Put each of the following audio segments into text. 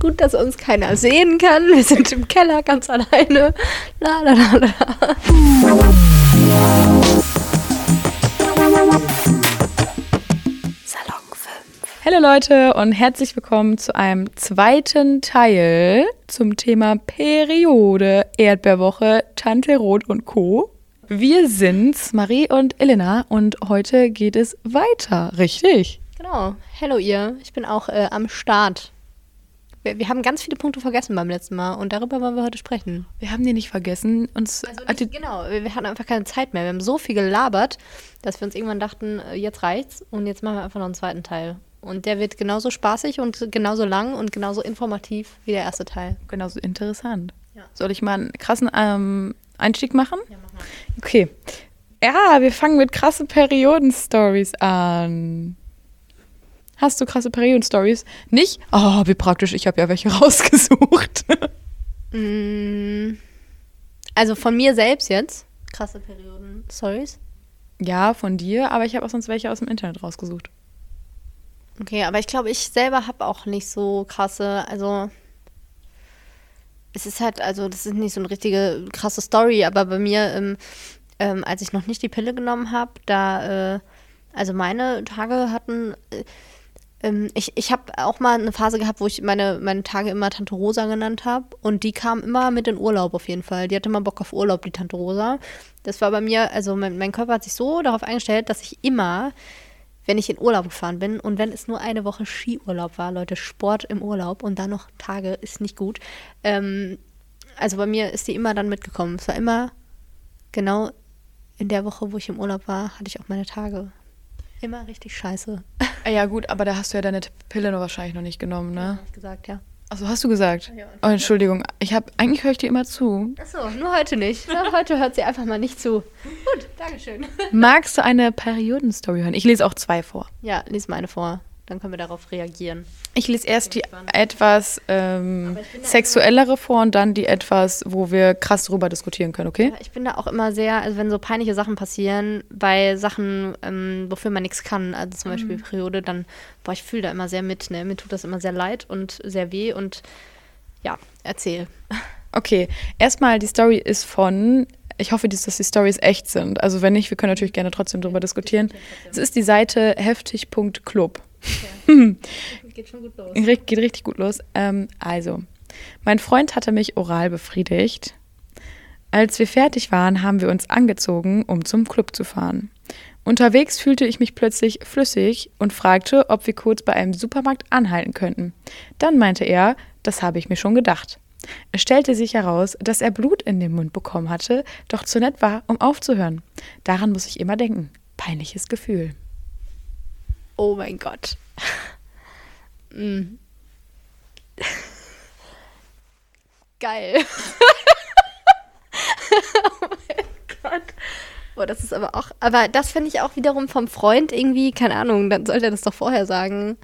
Gut, dass uns keiner sehen kann. Wir sind im Keller ganz alleine. La la la la. Salon 5. Hallo Leute und herzlich willkommen zu einem zweiten Teil zum Thema Periode, Erdbeerwoche, Tante Rot und Co. Wir sind's, Marie und Elena, und heute geht es weiter, richtig? Genau. Hallo ihr. Ich bin auch äh, am Start. Wir, wir haben ganz viele Punkte vergessen beim letzten Mal und darüber wollen wir heute sprechen. Wir haben die nicht vergessen. Uns Also nicht, genau, wir wir hatten einfach keine Zeit mehr. Wir haben so viel gelabert, dass wir uns irgendwann dachten, äh, jetzt reicht's und jetzt machen wir einfach noch einen zweiten Teil. Und der wird genauso spaßig und genauso lang und genauso informativ wie der erste Teil. genauso interessant. Ja. Soll ich mal einen krassen ähm, Einstieg machen? Ja, mach mal. Okay. Ja, wir fangen mit krassen Perioden-Stories an. Hast du krasse Perioden-Stories? Nicht? Oh, wie praktisch, ich habe ja welche rausgesucht. Mm, Also von mir selbst jetzt. Krasse Perioden. Stories. ja, von dir, aber ich habe auch sonst welche aus dem Internet rausgesucht. Okay, aber ich glaube, ich selber habe auch nicht so krasse, also es ist halt, also das ist nicht so eine richtige krasse Story, aber bei mir, ähm, ähm, als ich noch nicht die Pille genommen habe, da, äh, also meine Tage hatten, äh, ich, ich habe auch mal eine Phase gehabt, wo ich meine, meine Tage immer Tante Rosa genannt habe und die kam immer mit in Urlaub auf jeden Fall. Die hatte immer Bock auf Urlaub, die Tante Rosa. Das war bei mir, also mein, mein Körper hat sich so darauf eingestellt, dass ich immer wenn ich in Urlaub gefahren bin und wenn es nur eine Woche Skiurlaub war, Leute, Sport im Urlaub und dann noch Tage ist nicht gut. Ähm, also bei mir ist die immer dann mitgekommen. Es war immer genau in der Woche, wo ich im Urlaub war, hatte ich auch meine Tage. Immer richtig scheiße. Ah, Ja, gut, aber da hast du ja deine Pille noch wahrscheinlich noch nicht genommen, ne? Hab ich gesagt, ja. Achso, hast du gesagt? Ja. Oh, Entschuldigung. Ich habe eigentlich höre ich dir immer zu. Achso, nur heute nicht. Ja, heute hört sie einfach mal nicht zu. Gut, Dankeschön. Magst du eine Perioden-Story hören? Ich lese auch zwei vor. Ja, lies mal eine vor. Dann können wir darauf reagieren. Ich lese erst die etwas ähm, sexuellere vor und dann die etwas, wo wir krass drüber diskutieren können, okay? Ich bin da auch immer sehr, also wenn so peinliche Sachen passieren, bei Sachen, ähm, wofür man nichts kann, also zum Beispiel Periode, dann, boah, ich fühle da immer sehr mit, ne? Mir tut das immer sehr leid und sehr weh und ja, erzähl. Okay, erstmal die Story ist von, ich hoffe, dass die Stories echt sind. Also wenn nicht, wir können natürlich gerne trotzdem drüber diskutieren. Es ist die Seite heftig.club. Geht schon gut los. Geht richtig gut los. Ähm, also, mein Freund hatte mich oral befriedigt. Als wir fertig waren, haben wir uns angezogen, um zum Club zu fahren. Unterwegs fühlte ich mich plötzlich flüssig und fragte, ob wir kurz bei einem Supermarkt anhalten könnten. Dann meinte er, das habe ich mir schon gedacht. Es stellte sich heraus, dass er Blut in den Mund bekommen hatte, doch zu nett war, um aufzuhören. Daran muss ich immer denken. Peinliches Gefühl. Oh mein Gott. Mm. Geil. oh mein Gott. Boah, das ist aber auch, aber das finde ich auch wiederum vom Freund irgendwie, keine Ahnung, dann sollte er das doch vorher sagen.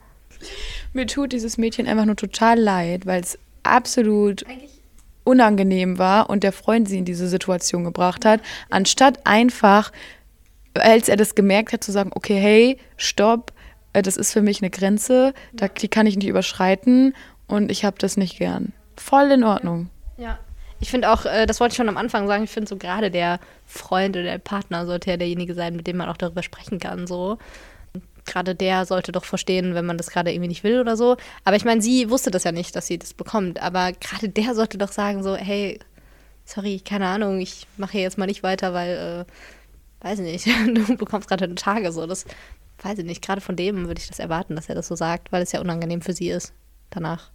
Mir tut dieses Mädchen einfach nur total leid, weil es absolut unangenehm war und der Freund sie in diese Situation gebracht hat, anstatt einfach, als er das gemerkt hat, zu sagen, okay, hey, stopp, das ist für mich eine Grenze, da, die kann ich nicht überschreiten und ich habe das nicht gern. Voll in Ordnung. Ja. Ich finde auch, äh, das wollte ich schon am Anfang sagen, ich finde so gerade der Freund oder der Partner sollte ja derjenige sein, mit dem man auch darüber sprechen kann, so. Gerade der sollte doch verstehen, wenn man das gerade irgendwie nicht will oder so. Aber ich meine, sie wusste das ja nicht, dass sie das bekommt. Aber gerade der sollte doch sagen so, hey, sorry, keine Ahnung, ich mache hier jetzt mal nicht weiter, weil, äh, weiß ich nicht, du bekommst gerade eine Tage so. Das weiß ich nicht. Gerade von dem würde ich das erwarten, dass er das so sagt, weil es ja unangenehm für sie ist danach.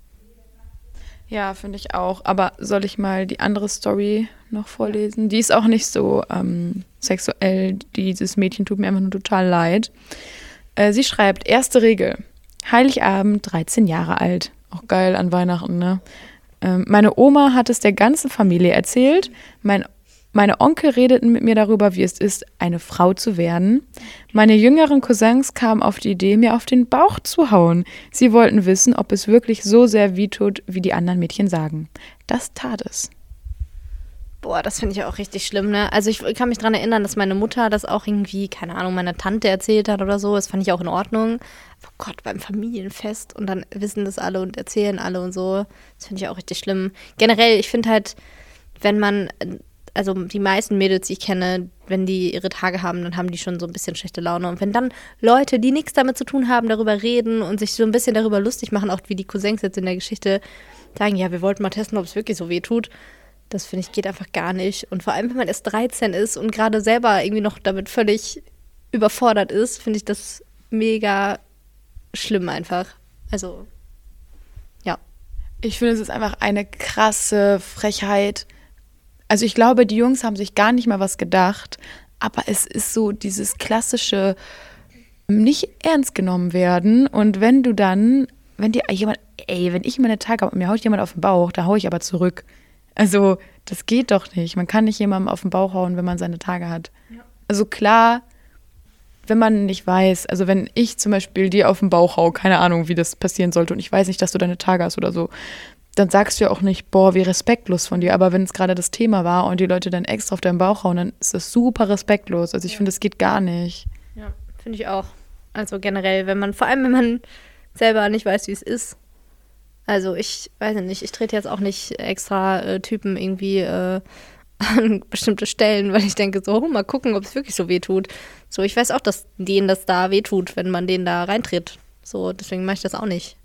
Ja, finde ich auch. Aber soll ich mal die andere Story noch vorlesen? Die ist auch nicht so ähm, sexuell. Dieses Mädchen tut mir einfach nur total leid. Äh, sie schreibt, erste Regel. Heiligabend, 13 Jahre alt. Auch geil an Weihnachten, ne? Ähm, meine Oma hat es der ganzen Familie erzählt. Mein, meine Onkel redeten mit mir darüber, wie es ist, eine Frau zu werden. Meine jüngeren Cousins kamen auf die Idee, mir auf den Bauch zu hauen. Sie wollten wissen, ob es wirklich so sehr wehtut, wie die anderen Mädchen sagen. Das tat es. Boah, das finde ich auch richtig schlimm, ne? Also ich kann mich daran erinnern, dass meine Mutter das auch irgendwie, keine Ahnung, meiner Tante erzählt hat oder so. Das fand ich auch in Ordnung. oh Gott, beim Familienfest und dann wissen das alle und erzählen alle und so. Das finde ich auch richtig schlimm. Generell, ich finde halt, wenn man, also die meisten Mädels, die ich kenne, wenn die ihre Tage haben, dann haben die schon so ein bisschen schlechte Laune. Und wenn dann Leute, die nichts damit zu tun haben, darüber reden und sich so ein bisschen darüber lustig machen, auch wie die Cousins jetzt in der Geschichte sagen, ja, wir wollten mal testen, ob es wirklich so weh tut. Das finde ich geht einfach gar nicht. Und vor allem, wenn man erst 13 ist und gerade selber irgendwie noch damit völlig überfordert ist, finde ich das mega schlimm einfach. Also, ja. Ich finde, es ist einfach eine krasse Frechheit. Also ich glaube, die Jungs haben sich gar nicht mal was gedacht, aber es ist so dieses klassische nicht ernst genommen werden und wenn du dann, wenn dir jemand, ey, wenn ich meine Tage habe und mir haut jemand auf den Bauch, da haue ich aber zurück. Also das geht doch nicht. Man kann nicht jemandem auf den Bauch hauen, wenn man seine Tage hat. Ja. Also klar, wenn man nicht weiß, also wenn ich zum Beispiel dir auf den Bauch hau, keine Ahnung, wie das passieren sollte und ich weiß nicht, dass du deine Tage hast oder so, dann sagst du ja auch nicht, boah, wie respektlos von dir. Aber wenn es gerade das Thema war und die Leute dann extra auf deinen Bauch hauen, dann ist das super respektlos. Also ich ja. finde, das geht gar nicht. Ja, finde ich auch. Also generell, wenn man, vor allem wenn man selber nicht weiß, wie es ist. Also ich weiß nicht, ich trete jetzt auch nicht extra äh, Typen irgendwie äh, an bestimmte Stellen, weil ich denke so, oh, mal gucken, ob es wirklich so weh tut. So, ich weiß auch, dass denen das da weh tut, wenn man denen da reintritt. So, deswegen mache ich das auch nicht.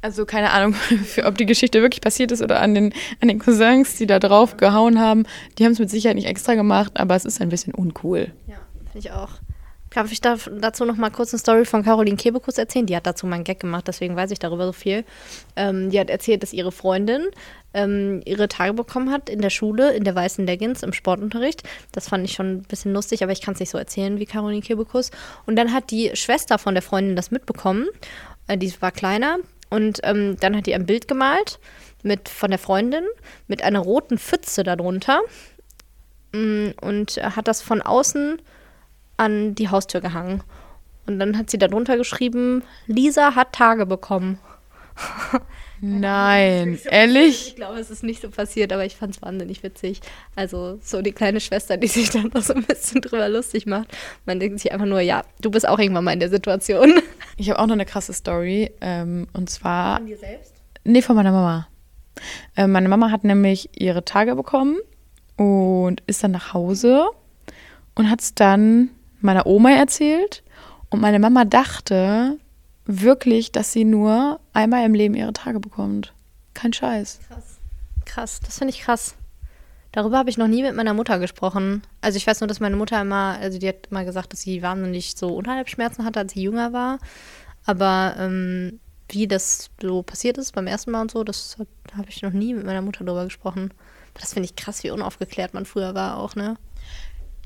Also keine Ahnung, für, ob die Geschichte wirklich passiert ist oder an den, an den Cousins, die da drauf gehauen haben. Die haben es mit Sicherheit nicht extra gemacht, aber es ist ein bisschen uncool. Ja, finde ich auch. Darf ich da, dazu noch mal kurz eine Story von Caroline Kebekus erzählen? Die hat dazu mal einen Gag gemacht, deswegen weiß ich darüber so viel. Ähm, die hat erzählt, dass ihre Freundin ähm, ihre Tage bekommen hat in der Schule, in der weißen Leggings, im Sportunterricht. Das fand ich schon ein bisschen lustig, aber ich kann es nicht so erzählen wie Caroline Kebekus. Und dann hat die Schwester von der Freundin das mitbekommen. Äh, die war kleiner, und ähm, dann hat die ein Bild gemalt mit, von der Freundin mit einer roten Pfütze darunter mm, und hat das von außen an die Haustür gehangen. Und dann hat sie darunter geschrieben, Lisa hat Tage bekommen. Nein, ehrlich? Ich glaube, es ist nicht so passiert, aber ich fand es wahnsinnig witzig. Also so die kleine Schwester, die sich dann noch so ein bisschen drüber lustig macht. Man denkt sich einfach nur, ja, du bist auch irgendwann mal in der Situation. Ich habe auch noch eine krasse Story. Ähm, und zwar. Von dir selbst? Nee, von meiner Mama. Äh, meine Mama hat nämlich ihre Tage bekommen und ist dann nach Hause und hat es dann meiner Oma erzählt. Und meine Mama dachte, wirklich, dass sie nur einmal im Leben ihre Tage bekommt. Kein Scheiß. Krass. Krass, das finde ich krass. Darüber habe ich noch nie mit meiner Mutter gesprochen. Also ich weiß nur, dass meine Mutter immer, also die hat immer gesagt, dass sie wahnsinnig so Unterhalbsschmerzen hatte, als sie jünger war. Aber ähm, wie das so passiert ist beim ersten Mal und so, das habe ich noch nie mit meiner Mutter darüber gesprochen. Das finde ich krass, wie unaufgeklärt man früher war auch, ne?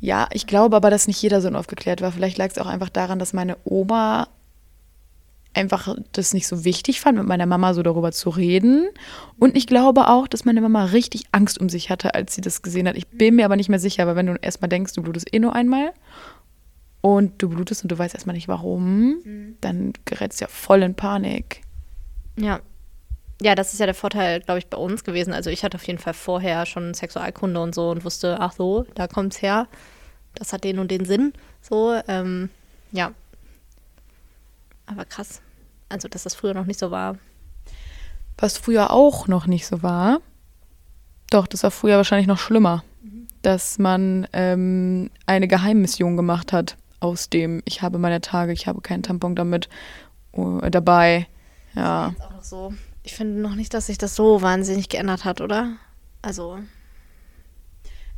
Ja, ich glaube aber, dass nicht jeder so unaufgeklärt war. Vielleicht lag es auch einfach daran, dass meine Oma einfach das nicht so wichtig fand, mit meiner Mama so darüber zu reden. Und ich glaube auch, dass meine Mama richtig Angst um sich hatte, als sie das gesehen hat. Ich bin mir aber nicht mehr sicher, weil wenn du erstmal denkst, du blutest eh nur einmal und du blutest und du weißt erstmal nicht warum, mhm. dann gerätst du ja voll in Panik. Ja. Ja, das ist ja der Vorteil, glaube ich, bei uns gewesen. Also ich hatte auf jeden Fall vorher schon Sexualkunde und so und wusste, ach so, da kommt es her. Das hat den und den Sinn. So, ähm, ja, aber krass. Also, dass das früher noch nicht so war. Was früher auch noch nicht so war, doch, das war früher wahrscheinlich noch schlimmer, mhm. dass man ähm, eine Geheimmission gemacht hat aus dem, ich habe meine Tage, ich habe keinen Tampon damit uh, dabei. Ja. Das ist auch noch so. Ich finde noch nicht, dass sich das so wahnsinnig geändert hat, oder? Also.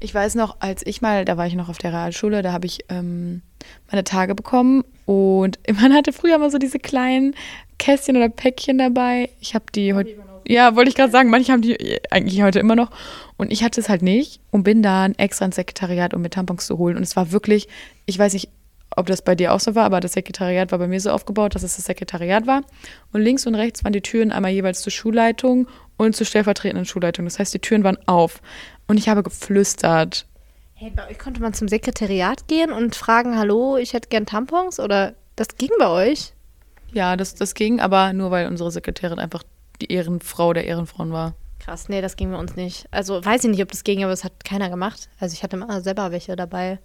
Ich weiß noch, als ich mal, da war ich noch auf der Realschule, da habe ich ähm, meine Tage bekommen und man hatte früher mal so diese kleinen Kästchen oder Päckchen dabei. Ich habe die heute, ja, wollte ich gerade sagen, manche haben die eigentlich heute immer noch und ich hatte es halt nicht und bin dann extra ins Sekretariat, um mir Tampons zu holen und es war wirklich, ich weiß nicht, ob das bei dir auch so war, aber das Sekretariat war bei mir so aufgebaut, dass es das Sekretariat war. Und links und rechts waren die Türen einmal jeweils zur Schulleitung und zur stellvertretenden Schulleitung. Das heißt, die Türen waren auf. Und ich habe geflüstert. Hey, bei euch konnte man zum Sekretariat gehen und fragen, hallo, ich hätte gern Tampons? Oder das ging bei euch? Ja, das, das ging, aber nur weil unsere Sekretärin einfach die Ehrenfrau der Ehrenfrauen war. Krass, nee, das ging bei uns nicht. Also weiß ich nicht, ob das ging, aber es hat keiner gemacht. Also ich hatte immer selber welche dabei.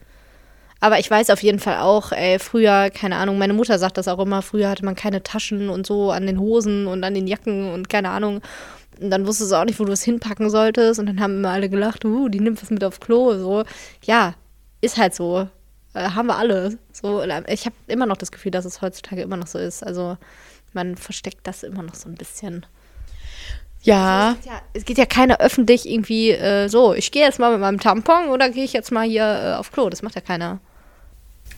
Aber ich weiß auf jeden Fall auch, ey, früher, keine Ahnung, meine Mutter sagt das auch immer, früher hatte man keine Taschen und so an den Hosen und an den Jacken und keine Ahnung. Und dann wusstest du auch nicht, wo du es hinpacken solltest. Und dann haben immer alle gelacht, uh, die nimmt was mit aufs Klo. So, ja, ist halt so. Äh, haben wir alle. So, ich habe immer noch das Gefühl, dass es heutzutage immer noch so ist. Also man versteckt das immer noch so ein bisschen. Ja. Also es, geht ja es geht ja keiner öffentlich irgendwie äh, so, ich gehe jetzt mal mit meinem Tampon oder gehe ich jetzt mal hier äh, auf Klo. Das macht ja keiner.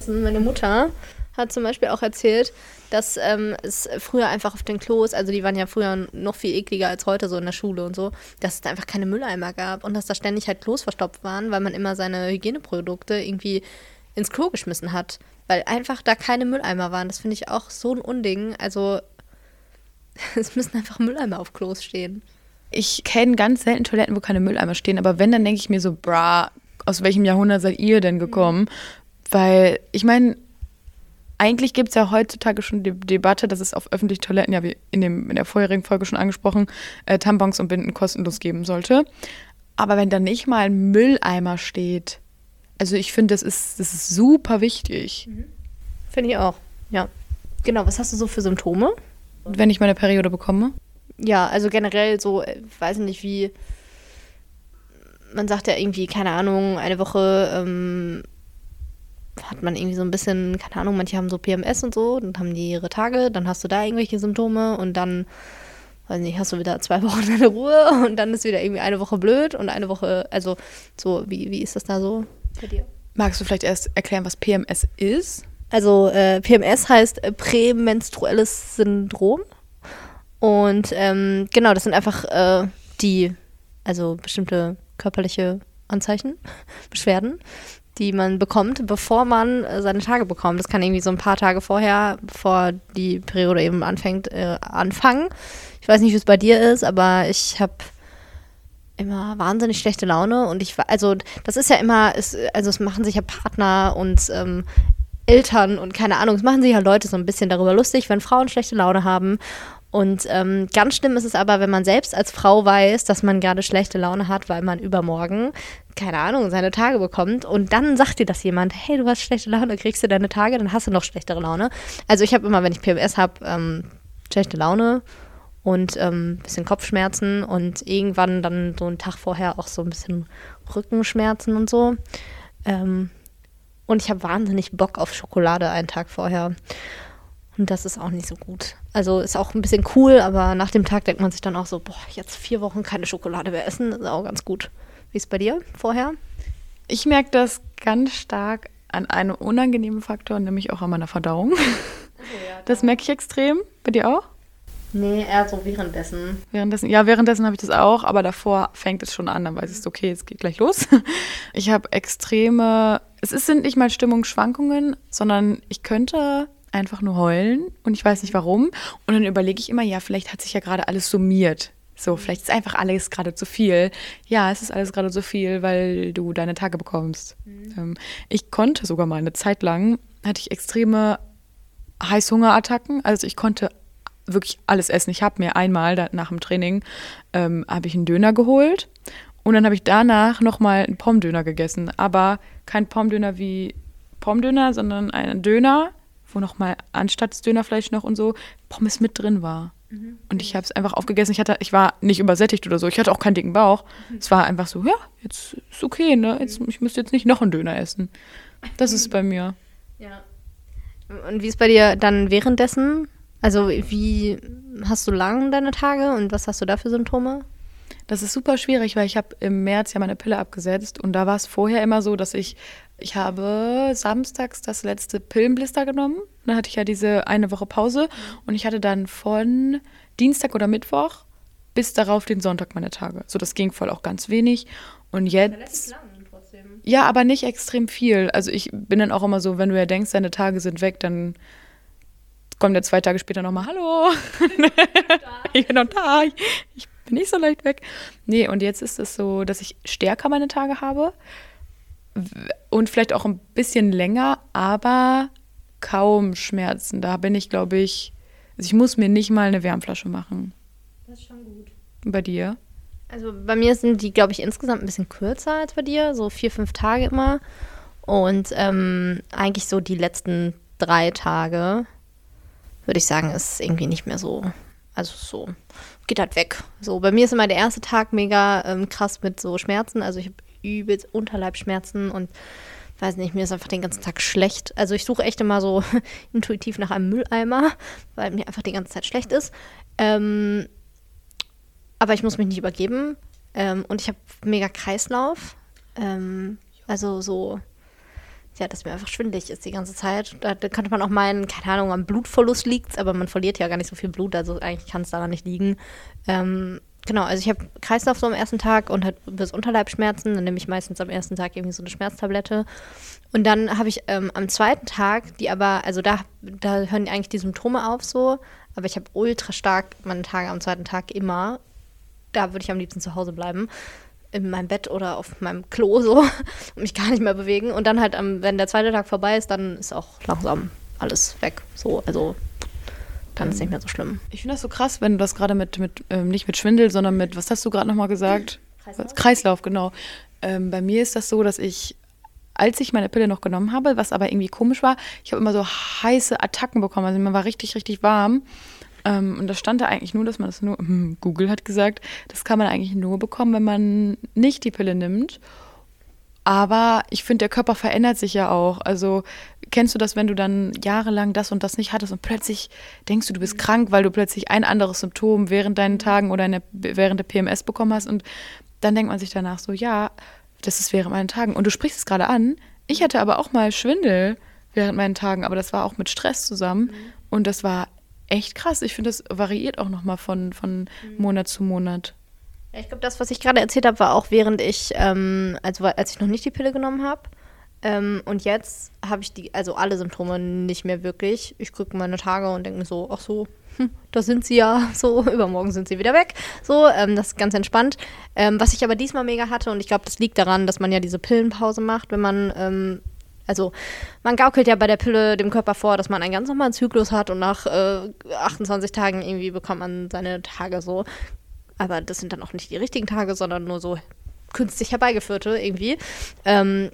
Meine Mutter hat zum Beispiel auch erzählt, dass ähm, es früher einfach auf den Klos, also die waren ja früher noch viel ekliger als heute so in der Schule und so, dass es da einfach keine Mülleimer gab und dass da ständig halt Klos verstopft waren, weil man immer seine Hygieneprodukte irgendwie ins Klo geschmissen hat, weil einfach da keine Mülleimer waren. Das finde ich auch so ein Unding. Also es müssen einfach Mülleimer auf Klos stehen. Ich kenne ganz selten Toiletten, wo keine Mülleimer stehen, aber wenn, dann denke ich mir so, bra, aus welchem Jahrhundert seid ihr denn gekommen? Mhm. Weil, ich meine, eigentlich gibt es ja heutzutage schon die Debatte, dass es auf öffentlichen Toiletten, ja wie in, dem, in der vorherigen Folge schon angesprochen, äh, Tampons und Binden kostenlos geben sollte. Aber wenn da nicht mal ein Mülleimer steht, also ich finde, das ist, das ist super wichtig. Mhm. Finde ich auch, ja. Genau, was hast du so für Symptome? Wenn ich meine Periode bekomme? Ja, also generell so, äh, weiß nicht wie, man sagt ja irgendwie, keine Ahnung, eine Woche ähm, hat man irgendwie so ein bisschen, keine Ahnung, manche haben so PMS und so, dann haben die ihre Tage, dann hast du da irgendwelche Symptome und dann, weiß nicht, hast du wieder zwei Wochen deine Ruhe und dann ist wieder irgendwie eine Woche blöd und eine Woche, also so, wie, wie ist das da so bei dir? Magst du vielleicht erst erklären, was PMS ist? Also äh, PMS heißt äh, prämenstruelles Syndrom. Und ähm, genau, das sind einfach äh, die, also bestimmte körperliche Anzeichen, Beschwerden, die man bekommt, bevor man äh, seine Tage bekommt. Das kann irgendwie so ein paar Tage vorher, bevor die Periode eben anfängt, äh, anfangen. Ich weiß nicht, wie es bei dir ist, aber ich habe immer wahnsinnig schlechte Laune und ich also das ist ja immer ist, also es machen sich ja Partner und ähm, Eltern und keine Ahnung, es machen sich ja Leute so ein bisschen darüber lustig, wenn Frauen schlechte Laune haben und ähm, ganz schlimm ist es aber, wenn man selbst als Frau weiß, dass man gerade schlechte Laune hat, weil man übermorgen, keine Ahnung, seine Tage bekommt. Und dann sagt dir das jemand, hey, du hast schlechte Laune, kriegst du deine Tage, dann hast du noch schlechtere Laune. Also ich habe immer, wenn ich PMS habe, ähm, schlechte Laune und ein ähm, bisschen Kopfschmerzen und irgendwann dann so einen Tag vorher auch so ein bisschen Rückenschmerzen und so. Ähm, und ich habe wahnsinnig Bock auf Schokolade einen Tag vorher. Und das ist auch nicht so gut. Also ist auch ein bisschen cool, aber nach dem Tag denkt man sich dann auch so, boah, jetzt vier Wochen keine Schokolade mehr essen, ist auch ganz gut. Wie ist es bei dir vorher? Ich merke das ganz stark an einem unangenehmen Faktor, nämlich auch an meiner Verdauung. Das merke ich extrem. Bei dir auch? Nee, eher so währenddessen. Währenddessen, ja, währenddessen habe ich das auch, aber davor fängt es schon an, dann weiß ich, okay, es geht gleich los. Ich habe extreme, es sind nicht mal Stimmungsschwankungen, sondern ich könnte einfach nur heulen und ich weiß nicht warum. Und dann überlege ich immer, ja, vielleicht hat sich ja gerade alles summiert. So, vielleicht ist einfach alles gerade zu viel. Ja, es ist alles gerade zu viel, weil du deine Tage bekommst. Mhm. Ähm, ich konnte sogar mal eine Zeit lang, hatte ich extreme Heißhungerattacken. Also ich konnte wirklich alles essen. Ich habe mir einmal nach dem Training ähm, habe ich einen Döner geholt und dann habe ich danach nochmal einen Pommdöner gegessen. Aber kein Pommdöner wie Pommdöner, sondern einen Döner wo nochmal anstatt Dönerfleisch noch und so Pommes mit drin war. Mhm. Und ich habe es einfach aufgegessen. Ich, hatte, ich war nicht übersättigt oder so. Ich hatte auch keinen dicken Bauch. Mhm. Es war einfach so, ja, jetzt ist okay, ne? Jetzt, ich müsste jetzt nicht noch einen Döner essen. Das ist bei mir. Ja. Und wie ist bei dir dann währenddessen? Also wie hast du lang deine Tage und was hast du da für Symptome? Das ist super schwierig, weil ich habe im März ja meine Pille abgesetzt und da war es vorher immer so, dass ich ich habe samstags das letzte Pillenblister genommen. Dann hatte ich ja diese eine Woche Pause und ich hatte dann von Dienstag oder Mittwoch bis darauf den Sonntag meine Tage. So, das ging voll auch ganz wenig. Und jetzt. Ja, aber nicht extrem viel. Also ich bin dann auch immer so, wenn du ja denkst, deine Tage sind weg, dann kommt der zwei Tage später nochmal, hallo, ich bin noch da, ich bin nicht so leicht weg. Nee, und jetzt ist es so, dass ich stärker meine Tage habe und vielleicht auch ein bisschen länger, aber kaum Schmerzen. Da bin ich, glaube ich, also ich muss mir nicht mal eine Wärmflasche machen. Das ist schon gut. Bei dir? Also bei mir sind die, glaube ich, insgesamt ein bisschen kürzer als bei dir, so vier, fünf Tage immer. Und ähm, eigentlich so die letzten drei Tage, würde ich sagen, ist irgendwie nicht mehr so. Also so, geht halt weg. So, bei mir ist immer der erste Tag mega ähm, krass mit so Schmerzen. Also ich habe übelst Unterleibschmerzen und weiß nicht, mir ist einfach den ganzen Tag schlecht. Also ich suche echt immer so intuitiv nach einem Mülleimer, weil mir einfach die ganze Zeit schlecht ist. Ähm, aber ich muss mich nicht übergeben. Ähm, und ich habe mega Kreislauf. Ähm, also so, ja, dass mir einfach schwindelig ist die ganze Zeit. Da, da könnte man auch meinen, keine Ahnung, am Blutverlust liegt aber man verliert ja gar nicht so viel Blut, also eigentlich kann es daran nicht liegen. Ähm, genau, also ich habe Kreislauf so am ersten Tag und halt bis Unterleibschmerzen. Dann nehme ich meistens am ersten Tag irgendwie so eine Schmerztablette. Und dann habe ich ähm, am zweiten Tag, die aber, also da, da hören eigentlich die Symptome auf so, aber ich habe ultra stark meine Tage am zweiten Tag immer. Da würde ich am liebsten zu Hause bleiben. In meinem Bett oder auf meinem Klo so und mich gar nicht mehr bewegen. Und dann halt, wenn der zweite Tag vorbei ist, dann ist auch langsam alles weg. So, also dann ist es nicht mehr so schlimm. Ich finde das so krass, wenn du das gerade mit, mit ähm, nicht mit Schwindel, sondern mit, was hast du gerade nochmal gesagt? Kreislauf, Kreislauf genau. Ähm, bei mir ist das so, dass ich, als ich meine Pille noch genommen habe, was aber irgendwie komisch war, ich habe immer so heiße Attacken bekommen. Also mir war richtig, richtig warm. Ähm, und da stand da eigentlich nur, dass man das nur, hm, Google hat gesagt, das kann man eigentlich nur bekommen, wenn man nicht die Pille nimmt. Aber ich finde, der Körper verändert sich ja auch. Also kennst du das, wenn du dann jahrelang das und das nicht hattest und plötzlich denkst du, du bist krank, weil du plötzlich ein anderes Symptom während deinen Tagen oder eine, während der PMS bekommen hast und dann denkt man sich danach so, ja, das ist während meinen Tagen. Und du sprichst es gerade an. Ich hatte aber auch mal Schwindel während meinen Tagen, aber das war auch mit Stress zusammen mhm. und das war echt krass. Ich finde, das variiert auch nochmal von, von mhm. Monat zu Monat. Ja, ich glaube, das, was ich gerade erzählt habe, war auch während ich, ähm, also als ich noch nicht die Pille genommen habe. Ähm, und jetzt habe ich die, also alle Symptome nicht mehr wirklich. Ich gucke meine Tage und denke mir so, ach so, hm, da sind sie ja, so, übermorgen sind sie wieder weg. So, ähm, das ist ganz entspannt. Ähm, was ich aber diesmal mega hatte, und ich glaube, das liegt daran, dass man ja diese Pillenpause macht, wenn man, ähm, also man gaukelt ja bei der Pille dem Körper vor, dass man einen ganz normalen Zyklus hat und nach äh, 28 Tagen irgendwie bekommt man seine Tage so. Aber das sind dann auch nicht die richtigen Tage, sondern nur so künstlich herbeigeführte irgendwie. Ähm,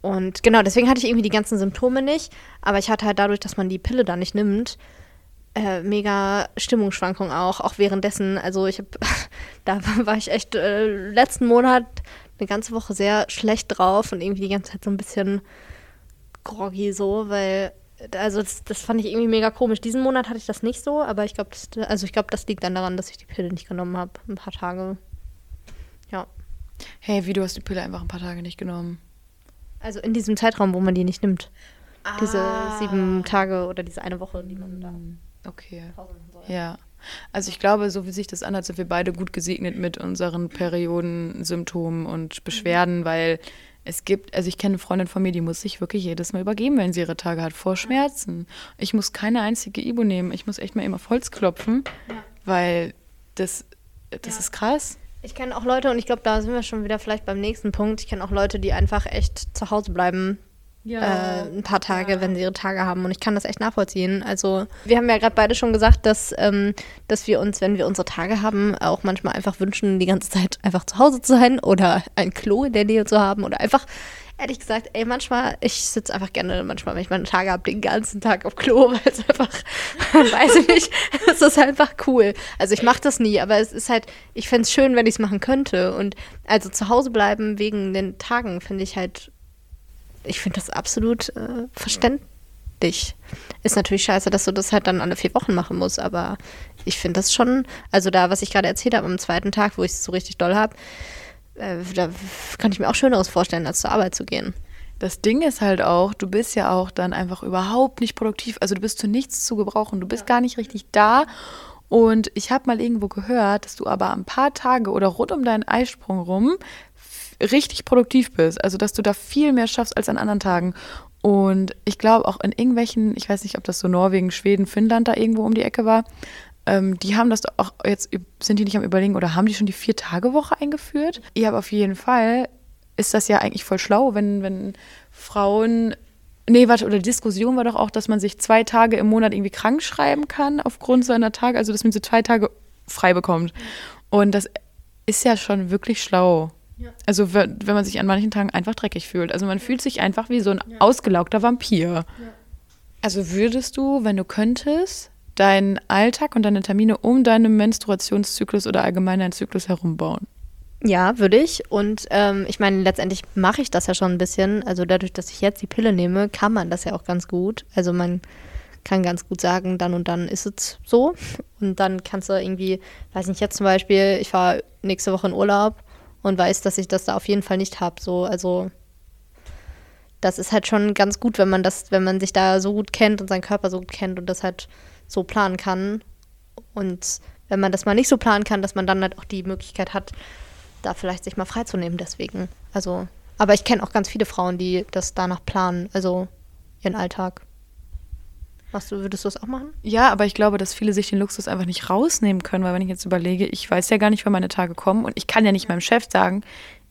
und genau, deswegen hatte ich irgendwie die ganzen Symptome nicht. Aber ich hatte halt dadurch, dass man die Pille da nicht nimmt, äh, mega Stimmungsschwankungen auch, auch währenddessen. Also ich habe, da war ich echt äh, letzten Monat eine ganze Woche sehr schlecht drauf und irgendwie die ganze Zeit so ein bisschen groggy so, weil also das, das, fand ich irgendwie mega komisch. Diesen Monat hatte ich das nicht so, aber ich glaube, das, also ich das liegt dann daran, dass ich die Pille nicht genommen habe. Ein paar Tage. Ja. Hey, wie du hast die Pille einfach ein paar Tage nicht genommen? Also in diesem Zeitraum, wo man die nicht nimmt. Ah. Diese sieben Tage oder diese eine Woche, die man da. Hm, okay. Ja. Also ich glaube, so wie sich das anhört, sind wir beide gut gesegnet mit unseren Periodensymptomen und Beschwerden, mhm. weil es gibt, also ich kenne eine Freundin von mir, die muss sich wirklich jedes Mal übergeben, wenn sie ihre Tage hat, vor Schmerzen. Ich muss keine einzige Ibo nehmen. Ich muss echt mal immer auf Holz klopfen, ja. weil das, das ja. ist krass. Ich kenne auch Leute, und ich glaube, da sind wir schon wieder vielleicht beim nächsten Punkt. Ich kenne auch Leute, die einfach echt zu Hause bleiben, ja. äh, ein paar Tage, ja. wenn sie ihre Tage haben. Und ich kann das echt nachvollziehen. Also, wir haben ja gerade beide schon gesagt, dass, ähm, dass wir uns, wenn wir unsere Tage haben, auch manchmal einfach wünschen, die ganze Zeit einfach zu Hause zu sein oder ein Klo in der Nähe zu haben oder einfach ehrlich gesagt, ey, manchmal, ich sitze einfach gerne manchmal, wenn ich meine Tage habe, den ganzen Tag auf Klo, weil es einfach, weiß ich nicht, es ist einfach cool. Also ich mache das nie, aber es ist halt, ich fände es schön, wenn ich es machen könnte. Und also zu Hause bleiben wegen den Tagen finde ich halt ich finde das absolut äh, verständlich. Ist natürlich scheiße, dass du das halt dann alle vier Wochen machen musst, aber ich finde das schon, also da, was ich gerade erzählt habe am zweiten Tag, wo ich es so richtig doll habe, äh, da kann ich mir auch Schöneres vorstellen, als zur Arbeit zu gehen. Das Ding ist halt auch, du bist ja auch dann einfach überhaupt nicht produktiv. Also du bist zu nichts zu gebrauchen. Du bist ja. gar nicht richtig da. Und ich habe mal irgendwo gehört, dass du aber ein paar Tage oder rund um deinen Eisprung rum richtig produktiv bist. Also, dass du da viel mehr schaffst als an anderen Tagen. Und ich glaube auch in irgendwelchen, ich weiß nicht, ob das so Norwegen, Schweden, Finnland da irgendwo um die Ecke war, ähm, die haben das auch jetzt, sind die nicht am Überlegen oder haben die schon die Vier-Tage-Woche eingeführt? Ja, aber auf jeden Fall ist das ja eigentlich voll schlau, wenn, wenn Frauen Nee, warte, oder die Diskussion war doch auch, dass man sich zwei Tage im Monat irgendwie krank schreiben kann aufgrund seiner Tage, also dass man so zwei Tage frei bekommt. Und das ist ja schon wirklich schlau. Also wenn wenn man sich an manchen Tagen einfach dreckig fühlt. Also man fühlt sich einfach wie so ein ausgelaugter Vampir. Also würdest du, wenn du könntest, deinen Alltag und deine Termine um deinen Menstruationszyklus oder allgemein deinen Zyklus herumbauen? Ja, würde ich. Und ähm, ich meine, letztendlich mache ich das ja schon ein bisschen. Also dadurch, dass ich jetzt die Pille nehme, kann man das ja auch ganz gut. Also man kann ganz gut sagen, dann und dann ist es so. Und dann kannst du irgendwie, weiß nicht, jetzt zum Beispiel, ich fahre nächste Woche in Urlaub und weiß, dass ich das da auf jeden Fall nicht habe. So, also das ist halt schon ganz gut, wenn man das, wenn man sich da so gut kennt und seinen Körper so gut kennt und das halt so planen kann. Und wenn man das mal nicht so planen kann, dass man dann halt auch die Möglichkeit hat, da vielleicht sich mal freizunehmen deswegen. Also, aber ich kenne auch ganz viele Frauen, die das danach planen, also ihren Alltag. Machst du, würdest du das auch machen? Ja, aber ich glaube, dass viele sich den Luxus einfach nicht rausnehmen können, weil wenn ich jetzt überlege, ich weiß ja gar nicht, wann meine Tage kommen und ich kann ja nicht meinem Chef sagen,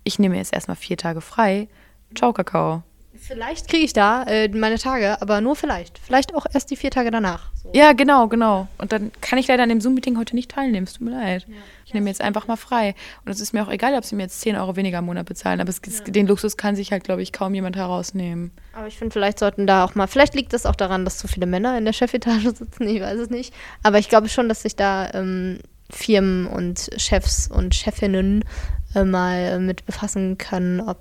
ich nehme jetzt erstmal vier Tage frei. Ciao, Kakao. Vielleicht kriege ich da äh, meine Tage, aber nur vielleicht. Vielleicht auch erst die vier Tage danach. So. Ja, genau, genau. Und dann kann ich leider an dem Zoom-Meeting heute nicht teilnehmen. Es tut mir leid. Ich nehme jetzt einfach mal frei. Und es ist mir auch egal, ob sie mir jetzt 10 Euro weniger im Monat bezahlen. Aber es, es, den Luxus kann sich halt, glaube ich, kaum jemand herausnehmen. Aber ich finde, vielleicht sollten da auch mal, vielleicht liegt das auch daran, dass zu viele Männer in der Chefetage sitzen, ich weiß es nicht. Aber ich glaube schon, dass sich da ähm, Firmen und Chefs und Chefinnen äh, mal äh, mit befassen können, ob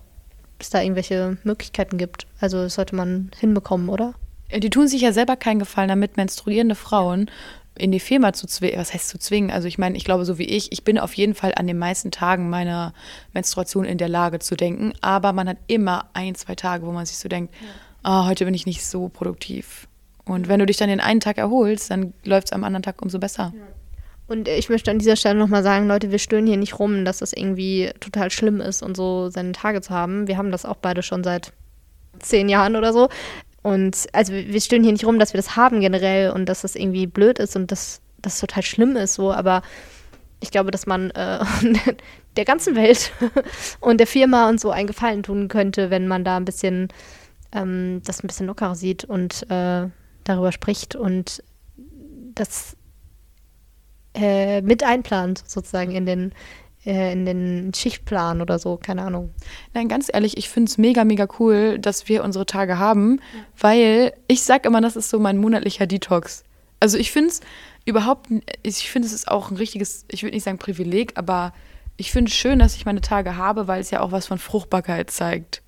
es da irgendwelche Möglichkeiten gibt. Also das sollte man hinbekommen, oder? Die tun sich ja selber keinen Gefallen damit, menstruierende Frauen in die Firma zu zwingen. Was heißt zu zwingen? Also ich meine, ich glaube, so wie ich, ich bin auf jeden Fall an den meisten Tagen meiner Menstruation in der Lage zu denken. Aber man hat immer ein, zwei Tage, wo man sich so denkt, ah, heute bin ich nicht so produktiv. Und wenn du dich dann den einen Tag erholst, dann läuft es am anderen Tag umso besser. Und ich möchte an dieser Stelle nochmal sagen, Leute, wir stöhnen hier nicht rum, dass das irgendwie total schlimm ist und so seine Tage zu haben. Wir haben das auch beide schon seit zehn Jahren oder so. Und also wir wir stöhnen hier nicht rum, dass wir das haben generell und dass das irgendwie blöd ist und dass das total schlimm ist so, aber ich glaube, dass man äh, der ganzen Welt und der Firma und so einen Gefallen tun könnte, wenn man da ein bisschen ähm, das ein bisschen lockerer sieht und äh, darüber spricht und das äh, mit einplant, sozusagen in den, äh, in den Schichtplan oder so, keine Ahnung. Nein, ganz ehrlich, ich finde es mega, mega cool, dass wir unsere Tage haben, weil ich sag immer, das ist so mein monatlicher Detox. Also ich finde es überhaupt, ich finde es ist auch ein richtiges, ich würde nicht sagen Privileg, aber ich finde es schön, dass ich meine Tage habe, weil es ja auch was von Fruchtbarkeit zeigt.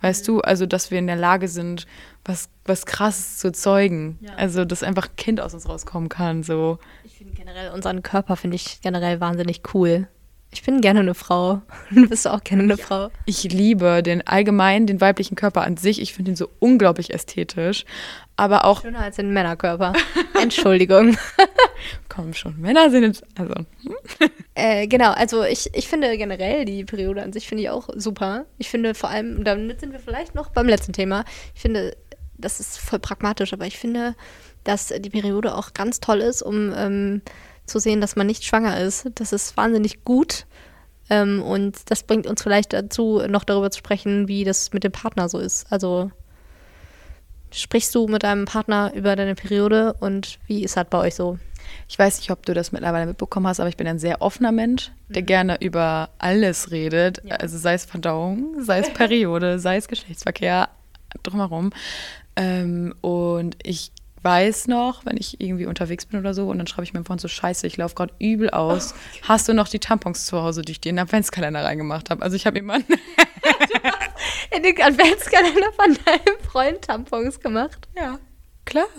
Weißt du, also dass wir in der Lage sind, was, was krasses zu zeugen. Also dass einfach ein Kind aus uns rauskommen kann. So. Ich finde generell unseren Körper finde ich generell wahnsinnig cool. Ich bin gerne eine Frau. Du bist auch gerne eine Frau. Ich liebe den allgemein, den weiblichen Körper an sich. Ich finde ihn so unglaublich ästhetisch. Aber auch, Schöner als den Männerkörper. Entschuldigung. komm schon, Männer sind jetzt, also, Äh, genau, also ich, ich finde generell die Periode an sich finde ich auch super. Ich finde vor allem, und damit sind wir vielleicht noch beim letzten Thema, ich finde, das ist voll pragmatisch, aber ich finde, dass die Periode auch ganz toll ist, um ähm, zu sehen, dass man nicht schwanger ist. Das ist wahnsinnig gut. Ähm, und das bringt uns vielleicht dazu, noch darüber zu sprechen, wie das mit dem Partner so ist. Also sprichst du mit deinem Partner über deine Periode und wie ist das bei euch so? ich weiß nicht, ob du das mittlerweile mitbekommen hast, aber ich bin ein sehr offener Mensch, der gerne über alles redet. Ja. Also sei es Verdauung, sei es Periode, sei es Geschlechtsverkehr, drumherum. Ähm, und ich weiß noch, wenn ich irgendwie unterwegs bin oder so und dann schreibe ich meinem Freund so, scheiße, ich laufe gerade übel aus. Hast du noch die Tampons zu Hause, die ich dir in den Adventskalender reingemacht habe? Also ich habe jemanden, In den Adventskalender von deinem Freund Tampons gemacht. Ja, klar.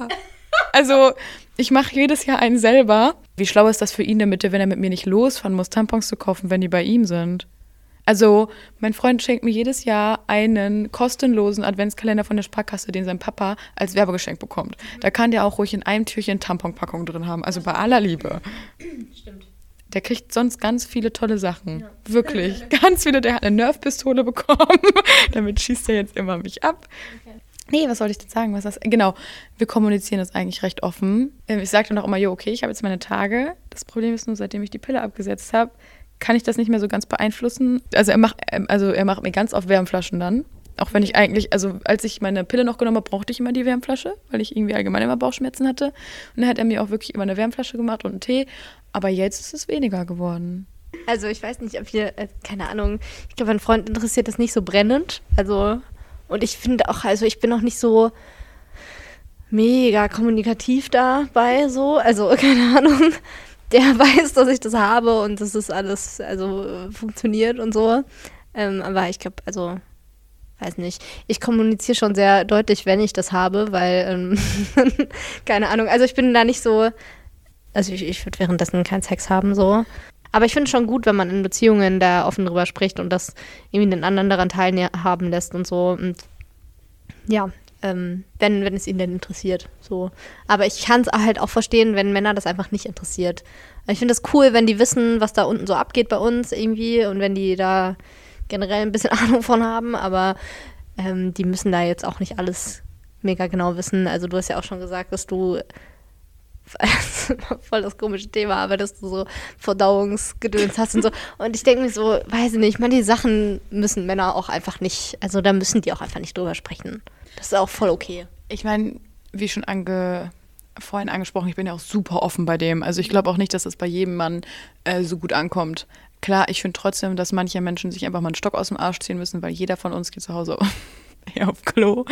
Also, ich mache jedes Jahr einen selber. Wie schlau ist das für ihn denn bitte, wenn er mit mir nicht losfahren muss, Tampons zu kaufen, wenn die bei ihm sind? Also, mein Freund schenkt mir jedes Jahr einen kostenlosen Adventskalender von der Sparkasse, den sein Papa als Werbegeschenk bekommt. Da kann der auch ruhig in einem Türchen Tamponpackung drin haben. Also bei aller Liebe. Stimmt. Der kriegt sonst ganz viele tolle Sachen. Wirklich. Ganz viele. Der hat eine Nerfpistole bekommen. Damit schießt er jetzt immer mich ab. Nee, was soll ich denn sagen? Was das? Genau, wir kommunizieren das eigentlich recht offen. Ähm, Ich sage dann auch immer, jo, okay, ich habe jetzt meine Tage. Das Problem ist nur, seitdem ich die Pille abgesetzt habe, kann ich das nicht mehr so ganz beeinflussen. Also er macht, ähm, also er macht mir ganz oft Wärmflaschen dann. Auch wenn ich eigentlich, also als ich meine Pille noch genommen habe, brauchte ich immer die Wärmflasche, weil ich irgendwie allgemein immer Bauchschmerzen hatte. Und dann hat er mir auch wirklich immer eine Wärmflasche gemacht und einen Tee. Aber jetzt ist es weniger geworden. Also ich weiß nicht, ob ihr, äh, keine Ahnung, ich glaube, ein Freund interessiert das nicht so brennend. Also, und ich finde auch, also ich bin auch nicht so mega kommunikativ dabei, so. Also, keine Ahnung. Der weiß, dass ich das habe und dass das alles, also, äh, funktioniert und so. Ähm, aber ich glaube, also, weiß nicht. Ich kommuniziere schon sehr deutlich, wenn ich das habe, weil, ähm, keine Ahnung, also ich bin da nicht so, also ich, ich würde währenddessen keinen Sex haben, so. Aber ich finde schon gut, wenn man in Beziehungen da offen drüber spricht und das irgendwie den anderen daran teilhaben lässt und so. Und ja, ähm, wenn, wenn es ihn denn interessiert. So. Aber ich kann es halt auch verstehen, wenn Männer das einfach nicht interessiert. Ich finde es cool, wenn die wissen, was da unten so abgeht bei uns irgendwie und wenn die da generell ein bisschen Ahnung von haben, aber ähm, die müssen da jetzt auch nicht alles mega genau wissen. Also du hast ja auch schon gesagt, dass du voll das komische Thema, aber dass du so Verdauungsgedöns hast und so. Und ich denke mir so, weiß ich nicht, manche Sachen müssen Männer auch einfach nicht, also da müssen die auch einfach nicht drüber sprechen. Das ist auch voll okay. Ich meine, wie schon ange, vorhin angesprochen, ich bin ja auch super offen bei dem. Also ich glaube auch nicht, dass das bei jedem Mann äh, so gut ankommt. Klar, ich finde trotzdem, dass manche Menschen sich einfach mal einen Stock aus dem Arsch ziehen müssen, weil jeder von uns geht zu Hause auf Klo.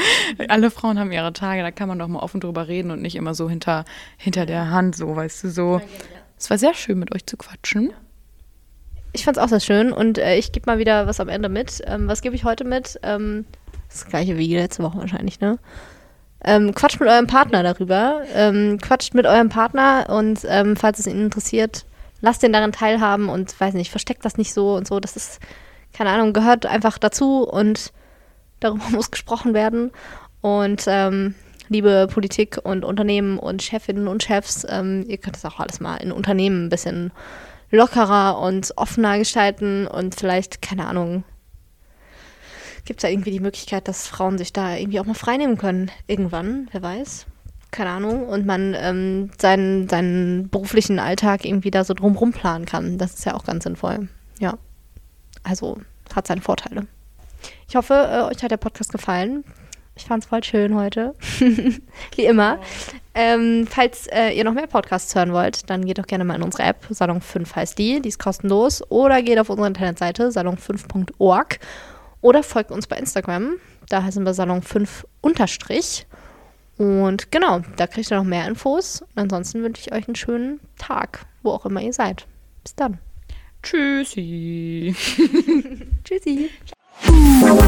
Alle Frauen haben ihre Tage, da kann man doch mal offen drüber reden und nicht immer so hinter, hinter der Hand, so, weißt du, so. Es war sehr schön, mit euch zu quatschen. Ich fand es auch sehr schön und äh, ich gebe mal wieder was am Ende mit. Ähm, was gebe ich heute mit? Ähm, das gleiche wie letzte Woche wahrscheinlich, ne? Ähm, quatscht mit eurem Partner darüber. Ähm, quatscht mit eurem Partner und ähm, falls es ihn interessiert, lasst den daran teilhaben und weiß nicht, versteckt das nicht so und so. Das ist, keine Ahnung, gehört einfach dazu und darüber muss gesprochen werden. Und ähm, liebe Politik und Unternehmen und Chefinnen und Chefs, ähm, ihr könnt das auch alles mal in Unternehmen ein bisschen lockerer und offener gestalten und vielleicht, keine Ahnung, gibt es da irgendwie die Möglichkeit, dass Frauen sich da irgendwie auch mal freinehmen können. Irgendwann, wer weiß. Keine Ahnung. Und man ähm, seinen, seinen beruflichen Alltag irgendwie da so drumrum planen kann. Das ist ja auch ganz sinnvoll. Ja. Also hat seine Vorteile. Ich hoffe, äh, euch hat der Podcast gefallen. Ich fand es voll schön heute. Wie immer. Ähm, falls äh, ihr noch mehr Podcasts hören wollt, dann geht doch gerne mal in unsere App. Salon 5 heißt die. Die ist kostenlos. Oder geht auf unsere Internetseite salon5.org. Oder folgt uns bei Instagram. Da heißen wir Salon 5 unterstrich. Und genau, da kriegt ihr noch mehr Infos. Und ansonsten wünsche ich euch einen schönen Tag, wo auch immer ihr seid. Bis dann. Tschüssi. Tschüssi. Wow.